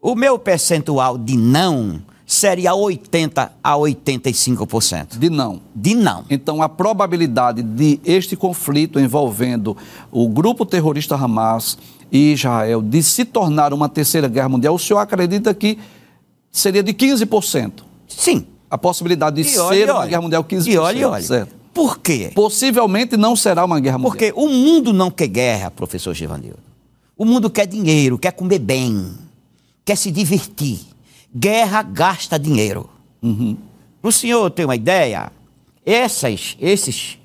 o meu percentual de não seria 80 a 85%. De não. De não. Então a probabilidade de este conflito envolvendo o grupo terrorista Hamas e Israel de se tornar uma terceira guerra mundial, o senhor acredita que seria de 15%? Sim. A possibilidade de e ser olha, uma olha. guerra mundial 15%. E olha, olha. Certo. Por quê? Possivelmente não será uma guerra mundial. Porque o mundo não quer guerra, professor Givanildo. O mundo quer dinheiro, quer comer bem, quer se divertir. Guerra gasta dinheiro. Uhum. Para o senhor ter uma ideia, essas, esses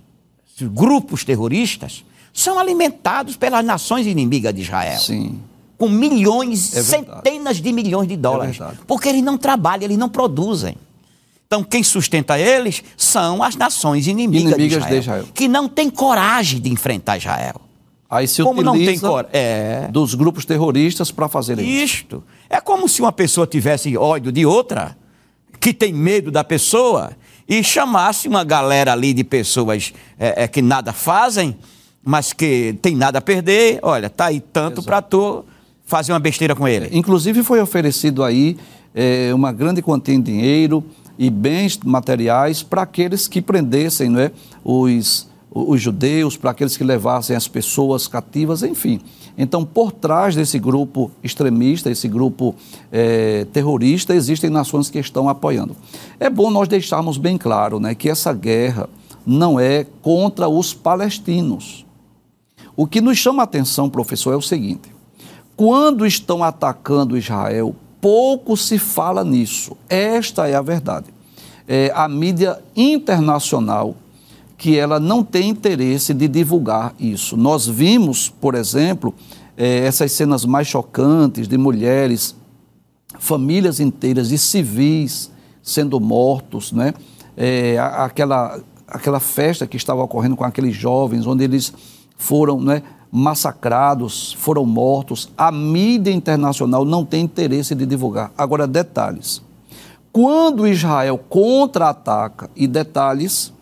grupos terroristas são alimentados pelas nações inimigas de Israel. Sim. Com milhões, é centenas de milhões de dólares. É porque eles não trabalham, eles não produzem. Então, quem sustenta eles são as nações inimigas, inimigas de, Israel, de, Israel, que não têm coragem de enfrentar Israel. Aí se como não tem cor... é... dos grupos terroristas para fazer isso. Isto. É como se uma pessoa tivesse ódio de outra, que tem medo da pessoa, e chamasse uma galera ali de pessoas é, é, que nada fazem, mas que tem nada a perder. Olha, tá aí tanto para tu fazer uma besteira com ele. Inclusive foi oferecido aí é, uma grande quantia em dinheiro e bens materiais para aqueles que prendessem não é, os, os judeus, para aqueles que levassem as pessoas cativas, enfim. Então, por trás desse grupo extremista, esse grupo é, terrorista, existem nações que estão apoiando. É bom nós deixarmos bem claro né, que essa guerra não é contra os palestinos. O que nos chama a atenção, professor, é o seguinte: quando estão atacando Israel, pouco se fala nisso. Esta é a verdade. É, a mídia internacional que ela não tem interesse de divulgar isso. Nós vimos, por exemplo, é, essas cenas mais chocantes de mulheres, famílias inteiras de civis sendo mortos, né? É, aquela, aquela festa que estava ocorrendo com aqueles jovens, onde eles foram, né? massacrados, foram mortos. A mídia internacional não tem interesse de divulgar. Agora, detalhes. Quando Israel contra-ataca, e detalhes,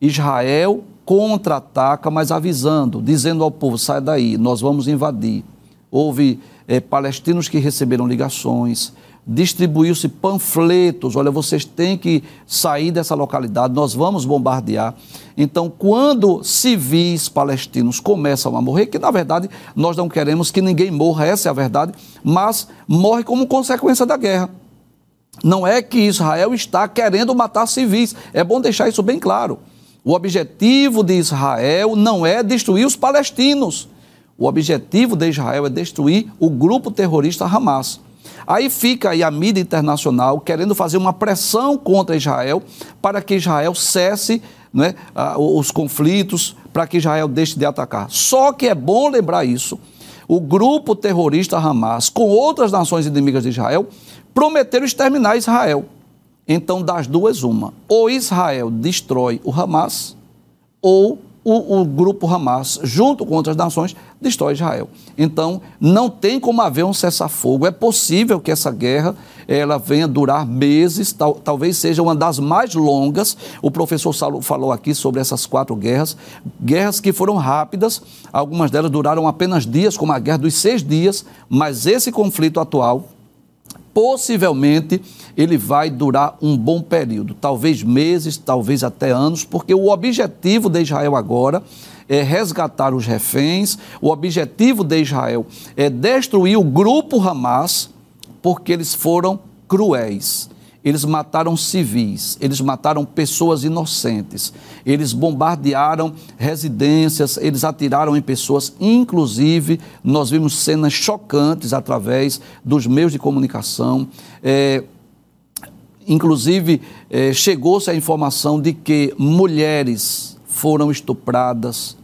Israel contra-ataca, mas avisando, dizendo ao povo: sai daí, nós vamos invadir. Houve é, palestinos que receberam ligações, distribuiu-se panfletos, olha, vocês têm que sair dessa localidade, nós vamos bombardear. Então, quando civis palestinos começam a morrer, que na verdade nós não queremos que ninguém morra, essa é a verdade, mas morre como consequência da guerra. Não é que Israel está querendo matar civis, é bom deixar isso bem claro. O objetivo de Israel não é destruir os palestinos. O objetivo de Israel é destruir o grupo terrorista Hamas. Aí fica aí a mídia internacional querendo fazer uma pressão contra Israel para que Israel cesse né, os conflitos, para que Israel deixe de atacar. Só que é bom lembrar isso. O grupo terrorista Hamas, com outras nações inimigas de Israel, prometeram exterminar Israel. Então, das duas, uma. Ou Israel destrói o Hamas, ou o, o, grupo Hamas, junto com outras nações, destrói Israel. Então, não tem como haver um cessar-fogo. É possível que essa guerra ela venha durar meses, tal, talvez seja uma das mais longas. O professor Saulo falou aqui sobre essas quatro guerras, guerras que foram rápidas, algumas delas duraram apenas dias, como a guerra dos seis dias, mas esse conflito atual possivelmente ele vai durar um bom período, talvez meses, talvez até anos, porque o objetivo de Israel agora é resgatar os reféns, o objetivo de Israel é destruir o grupo Hamas, porque eles foram cruéis eles mataram civis, eles mataram pessoas inocentes, eles bombardearam residências, eles atiraram em pessoas, inclusive nós vimos cenas chocantes através dos meios de comunicação. É, inclusive, é, chegou-se a informação de que mulheres foram estupradas,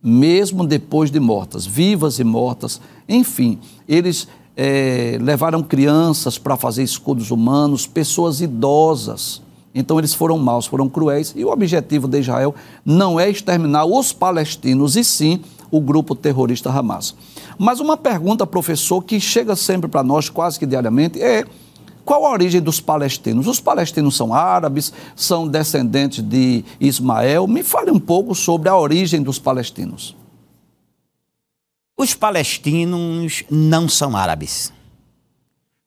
mesmo depois de mortas, vivas e mortas. Enfim, eles é, levaram crianças para fazer escudos humanos, pessoas idosas. Então eles foram maus, foram cruéis. E o objetivo de Israel não é exterminar os palestinos, e sim o grupo terrorista Hamas. Mas uma pergunta, professor, que chega sempre para nós, quase que diariamente, é qual a origem dos palestinos? Os palestinos são árabes, são descendentes de Ismael. Me fale um pouco sobre a origem dos palestinos. Os palestinos não são árabes.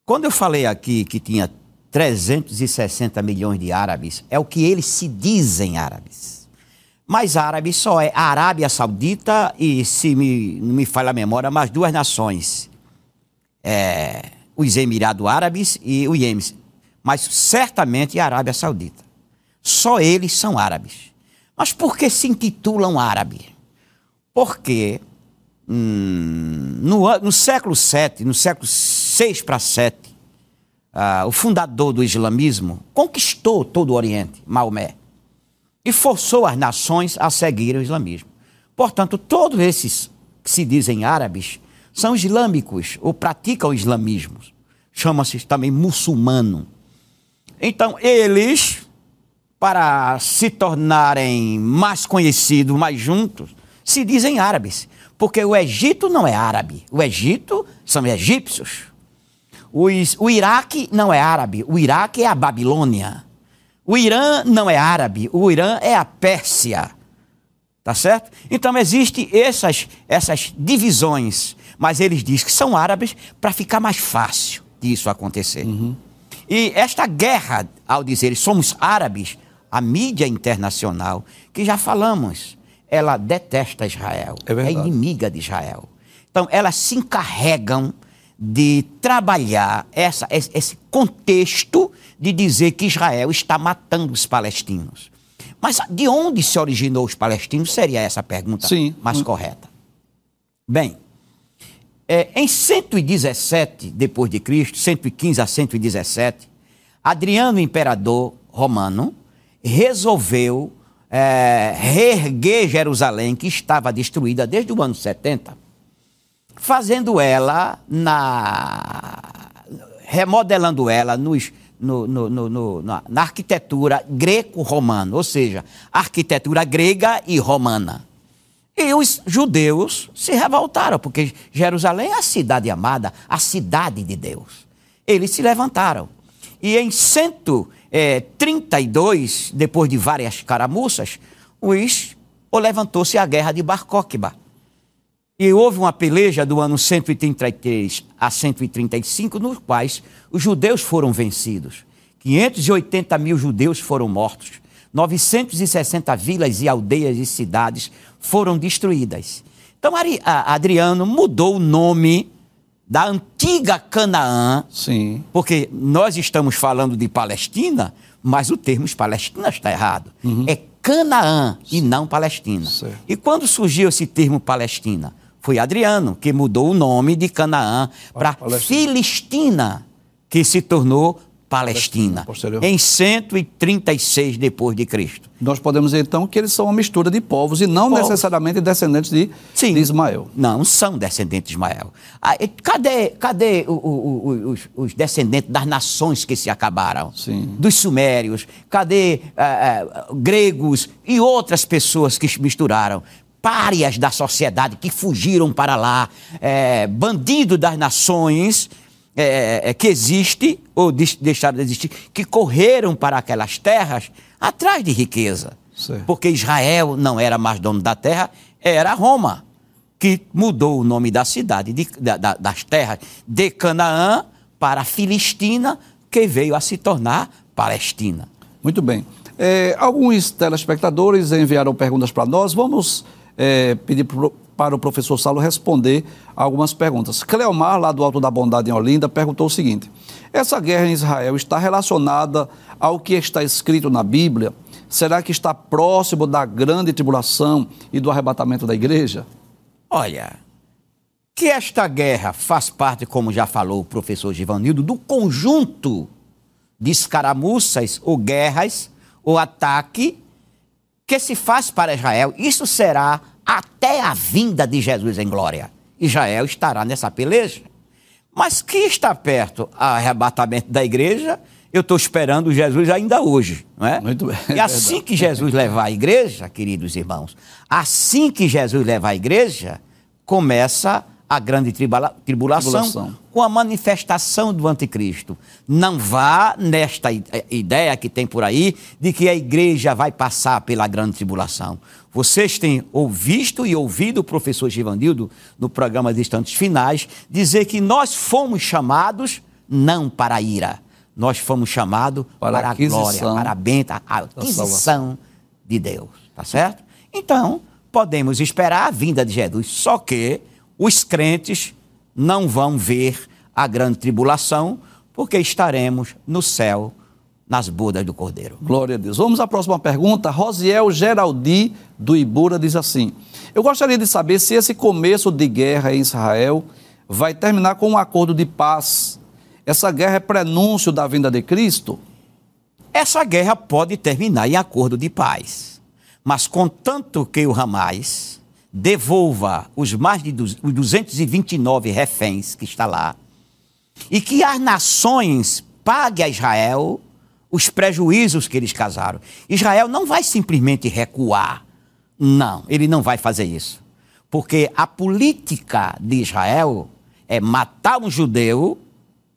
Quando eu falei aqui que tinha 360 milhões de árabes, é o que eles se dizem árabes. Mas árabe só é a Arábia Saudita e, se me, não me falha a memória, mais duas nações. É, os Emirados Árabes e o Iêmen. Mas certamente a Arábia Saudita. Só eles são árabes. Mas por que se intitulam árabe? Porque hum, no, no, século VII, no século VI para VII, o fundador do islamismo conquistou todo o Oriente, Maomé, e forçou as nações a seguir o islamismo. Portanto, todos esses que se dizem árabes são islâmicos ou praticam o islamismo. Chama-se também muçulmano. Então, eles, para se tornarem mais conhecidos, mais juntos, se dizem árabes. Porque o Egito não é árabe. O Egito são egípcios. Os, o Iraque não é árabe. O Iraque é a Babilônia. O Irã não é árabe. O Irã é a Pérsia. Tá certo? Então existem essas, essas divisões. Mas eles dizem que são árabes para ficar mais fácil disso acontecer. Uhum. E esta guerra, ao dizer somos árabes, a mídia internacional, que já falamos, ela detesta Israel, é, é inimiga de Israel. Então, elas se encarregam de trabalhar essa, esse contexto de dizer que Israel está matando os palestinos. Mas de onde se originou os palestinos seria essa pergunta Sim. mais hum. correta. Bem, é, em 117 depois de Cristo, 115 a 117, Adriano, imperador romano, resolveu é, reerguer Jerusalém, que estava destruída desde o ano 70, fazendo ela na. remodelando ela nos, no, no, no, na, na arquitetura greco-romana, ou seja, arquitetura grega e romana. E os judeus se revoltaram, porque Jerusalém é a cidade amada, a cidade de Deus. Eles se levantaram. E em 132, depois de várias caramuças, os, levantou-se a guerra de Bar Kokhba. E houve uma peleja do ano 133 a 135, nos quais os judeus foram vencidos. 580 mil judeus foram mortos. 960 vilas e aldeias e cidades foram destruídas. Então Adriano mudou o nome da antiga Canaã, Sim. porque nós estamos falando de Palestina, mas o termo Palestina está errado. Uhum. É Canaã e não Palestina. Certo. E quando surgiu esse termo Palestina? Foi Adriano que mudou o nome de Canaã para Filistina, que se tornou Palestina, em 136 depois de Cristo. Nós podemos dizer então que eles são uma mistura de povos e não povos. necessariamente descendentes de, Sim, de, Ismael. Não, são descendentes de Ismael. Ah, cadê, cadê o, o, o, os, os, descendentes das nações que se acabaram? Sim. Dos sumérios? Cadê ah, ah, gregos e outras pessoas que se misturaram? Párias da sociedade que fugiram para lá, é, bandidos das nações é, é, é, que existe, ou deixaram de existir, que correram para aquelas terras atrás de riqueza. Certo. Porque Israel não era mais dono da terra, era Roma, que mudou o nome da cidade, de, da, das terras de Canaã para Filistina, que veio a se tornar Palestina. Muito bem. É, alguns telespectadores enviaram perguntas para nós. Vamos é, pedir para o professor Saulo responder algumas perguntas. Cleomar, lá do Alto da Bondade em Olinda, perguntou o seguinte: essa guerra em Israel está relacionada ao que está escrito na Bíblia? Será que está próximo da grande tribulação e do arrebatamento da igreja? Olha, que esta guerra faz parte, como já falou o professor Givanildo, do conjunto de escaramuças ou guerras ou ataque que se faz para Israel. Isso será até a vinda de Jesus em glória. Israel estará nessa peleja. Mas que está perto o arrebatamento da igreja, eu estou esperando Jesus ainda hoje. Não é? Muito bem. E assim que Jesus levar a igreja, queridos irmãos, assim que Jesus levar a igreja, começa a grande tribula tribulação, Tribulação. com a manifestação do anticristo. Não vá nesta eh, ideia que tem por aí de que a igreja vai passar pela grande tribulação. Vocês têm ouvido e ouvido o professor Givandildo no programa de Instantes Finais dizer que nós fomos chamados não para a ira, nós fomos chamados Para para, a glória, para a benta, a aquisição de Deus, tá certo? Então, podemos esperar a vinda de Jesus, só que os crentes não vão ver a grande tribulação, porque estaremos no céu, nas bodas do Cordeiro. Glória a Deus. Vamos à próxima pergunta. Rosiel Geraldi, do Ibura, diz assim: Eu gostaria de saber se esse começo de guerra em Israel vai terminar com um acordo de paz. Essa guerra é prenúncio da vinda de Cristo? Essa guerra pode terminar em acordo de paz, mas contanto que o Hamas devolva os mais de du- os 229 reféns que está lá e que as nações paguem a Israel os prejuízos que eles causaram. Israel não vai simplesmente recuar. Não, ele não vai fazer isso. Porque a política de Israel é matar um judeu,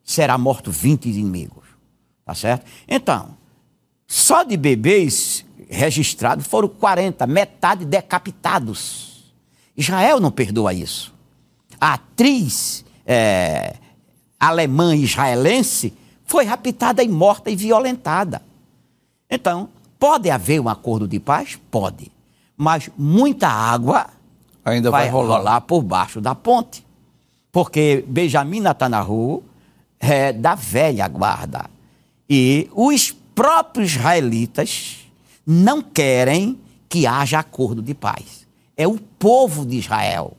será morto 20 inimigos. Tá certo? Então, só de bebês registrados foram 40, metade decapitados. Israel não perdoa isso. A atriz eh, alemã israelense foi raptada e morta e violentada. Então, pode haver um acordo de paz? Pode. Mas muita água Ainda vai, vai, rolar. rolar por baixo da ponte. Porque Benjamin Netanyahu é da velha guarda. E os próprios israelitas não querem que haja acordo de paz. É o povo de Israel.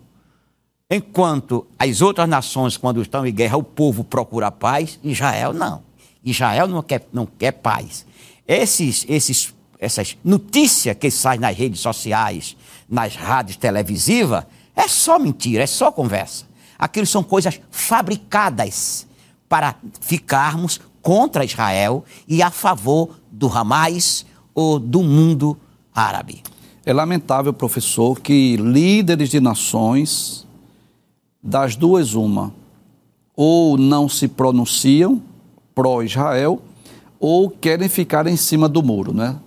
Enquanto as outras nações, quando estão em guerra, o povo procura paz, Israel não. Israel não quer, não quer paz. Esses, esses, essas notícias que saem nas redes sociais, nas rádios televisivas, é só mentira, é só conversa. Aquilo são coisas fabricadas para ficarmos contra Israel e a favor do Hamas ou do mundo árabe. É lamentável, professor, que líderes de nações, das duas, uma, ou não se pronunciam pró-Israel, ou querem ficar em cima do muro, né?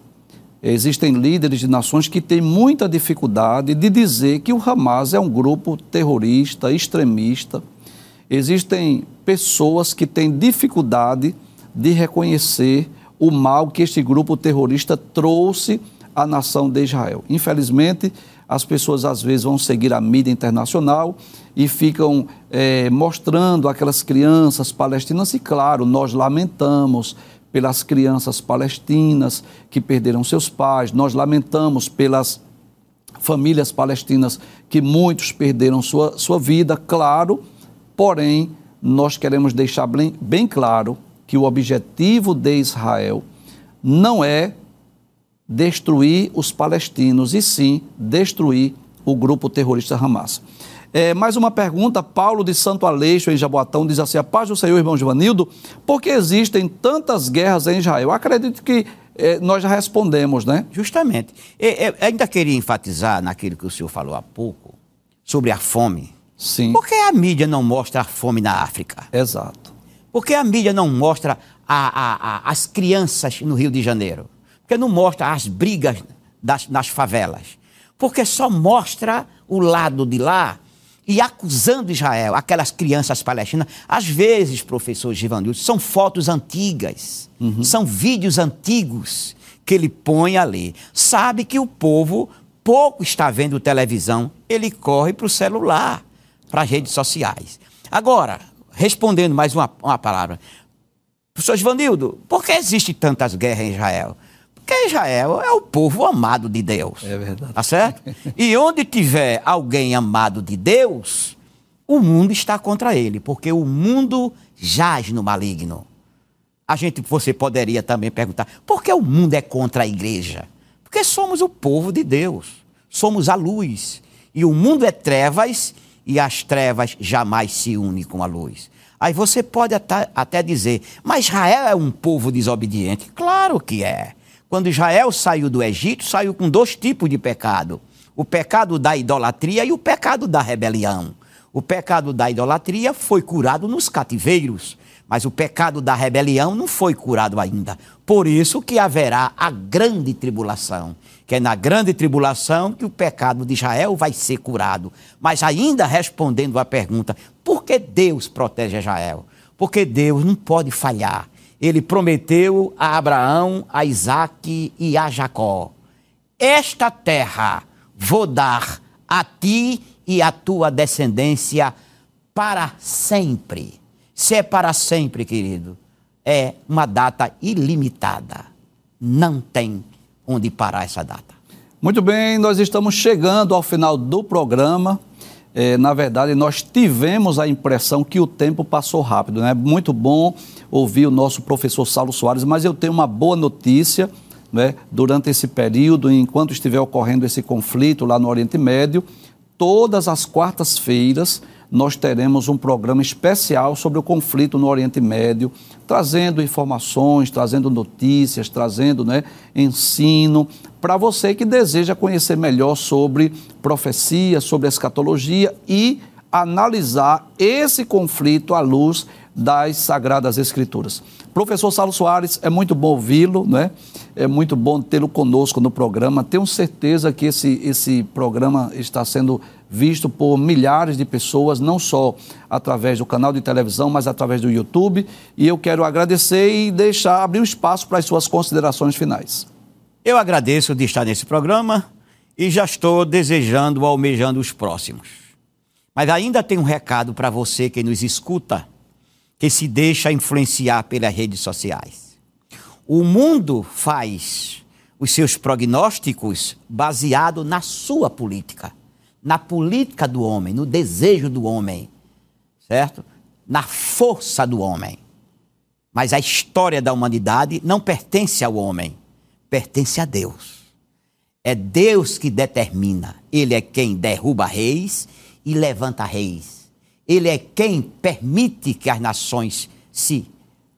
Existem líderes de nações que têm muita dificuldade de dizer que o Hamas é um grupo terrorista, extremista. Existem pessoas que têm dificuldade de reconhecer o mal que este grupo terrorista trouxe à nação de Israel. Infelizmente, as pessoas às vezes vão seguir a mídia internacional e ficam eh, mostrando aquelas crianças palestinas, e claro, nós lamentamos pelas crianças palestinas que perderam seus pais, nós lamentamos pelas famílias palestinas que muitos perderam sua, sua vida, claro, porém, nós queremos deixar bem, bem claro que o objetivo de Israel não é destruir os palestinos, e sim destruir o grupo terrorista Hamas. É, mais uma pergunta, Paulo de Santo Aleixo, em Jaboatão, diz assim, a paz do Senhor, irmão Givanildo, por que existem tantas guerras em Israel? Acredito que é, nós já respondemos, né? Justamente. Eu, eu ainda queria enfatizar naquilo que o senhor falou há pouco, sobre a fome. Sim, Por que a mídia não mostra a fome na África? exato. Por que a mídia não mostra a- a- a- as crianças no Rio de Janeiro? Por que não mostra as brigas das- nas favelas? Porque só mostra o lado de lá e acusando Israel, aquelas crianças palestinas. Às vezes, professor Givanildo, são fotos antigas, são vídeos antigos que ele põe ali. Sabe que o povo pouco está vendo televisão, ele corre para o celular, para as redes sociais. Agora, respondendo mais uma, uma palavra. Professor Givanildo, por que existe tantas guerras em Israel? Porque Israel é o povo amado de Deus. É verdade. Tá certo? E onde tiver alguém amado de Deus, o mundo está contra ele, porque o mundo jaz no maligno. A gente, você poderia também perguntar, por que o mundo é contra a igreja? Porque somos o povo de Deus, somos a luz. E o mundo é trevas e as trevas jamais se unem com a luz. Aí você pode até, até dizer, mas Israel é um povo desobediente. Claro que é. Quando Israel saiu do Egito, saiu com dois tipos de pecado: o pecado da idolatria e o pecado da rebelião. O pecado da idolatria foi curado nos cativeiros, mas o pecado da rebelião não foi curado ainda. Por isso que haverá a grande tribulação, que é na grande tribulação que o pecado de Israel vai ser curado. Mas ainda respondendo à pergunta, por que Deus protege Israel? Porque Deus não pode falhar. Ele prometeu a Abraão, a Isaac e a Jacó: Esta terra vou dar a ti e a tua descendência para sempre. Se é para sempre, querido, é uma data ilimitada. Não tem onde parar essa data. Muito bem, nós estamos chegando ao final do programa. É, na verdade, nós tivemos a impressão que o tempo passou rápido. É né? muito bom ouvir o nosso professor Saulo Soares, mas eu tenho uma boa notícia. Né? Durante esse período, enquanto estiver ocorrendo esse conflito lá no Oriente Médio, todas as quartas-feiras nós teremos um programa especial sobre o conflito no Oriente Médio, trazendo informações, trazendo notícias, trazendo né, ensino para você que deseja conhecer melhor sobre profecia, sobre escatologia e analisar esse conflito à luz das Sagradas Escrituras. Professor Saulo Soares, é muito bom ouvi-lo, né? é muito bom tê-lo conosco no programa. Tenho certeza que esse, esse programa está sendo visto por milhares de pessoas, não só através do canal de televisão, mas através do YouTube. E eu quero agradecer e deixar abrir um espaço para as suas considerações finais. Eu agradeço de estar nesse programa e já estou desejando, almejando os próximos. Mas ainda tem um recado para você que nos escuta que se deixa influenciar pelas redes sociais. O mundo faz os seus prognósticos baseado na sua política, na política do homem, no desejo do homem, certo? Na força do homem. Mas a história da humanidade não pertence ao homem, pertence a Deus. É Deus que determina. Ele é quem derruba reis e levanta reis ele é quem permite que as nações se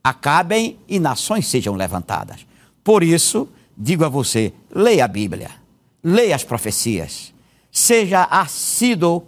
acabem e nações sejam levantadas. Por isso, digo a você: leia a Bíblia, leia as profecias, seja assíduo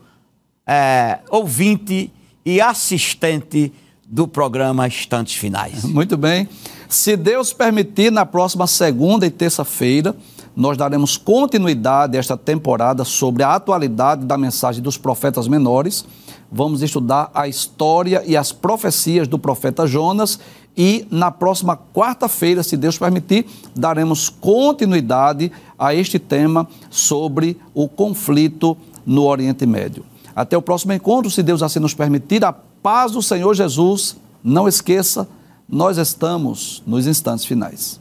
é, ouvinte e assistente do programa Instantes Finais. Muito bem. Se Deus permitir, na próxima segunda e terça-feira, nós daremos continuidade a esta temporada sobre a atualidade da mensagem dos profetas menores vamos estudar a história e as profecias do profeta Jonas e na próxima quarta-feira, se Deus permitir, daremos continuidade a este tema sobre o conflito no Oriente Médio. Até o próximo encontro, se Deus assim nos permitir, a paz do Senhor Jesus. Não esqueça, nós estamos nos instantes finais.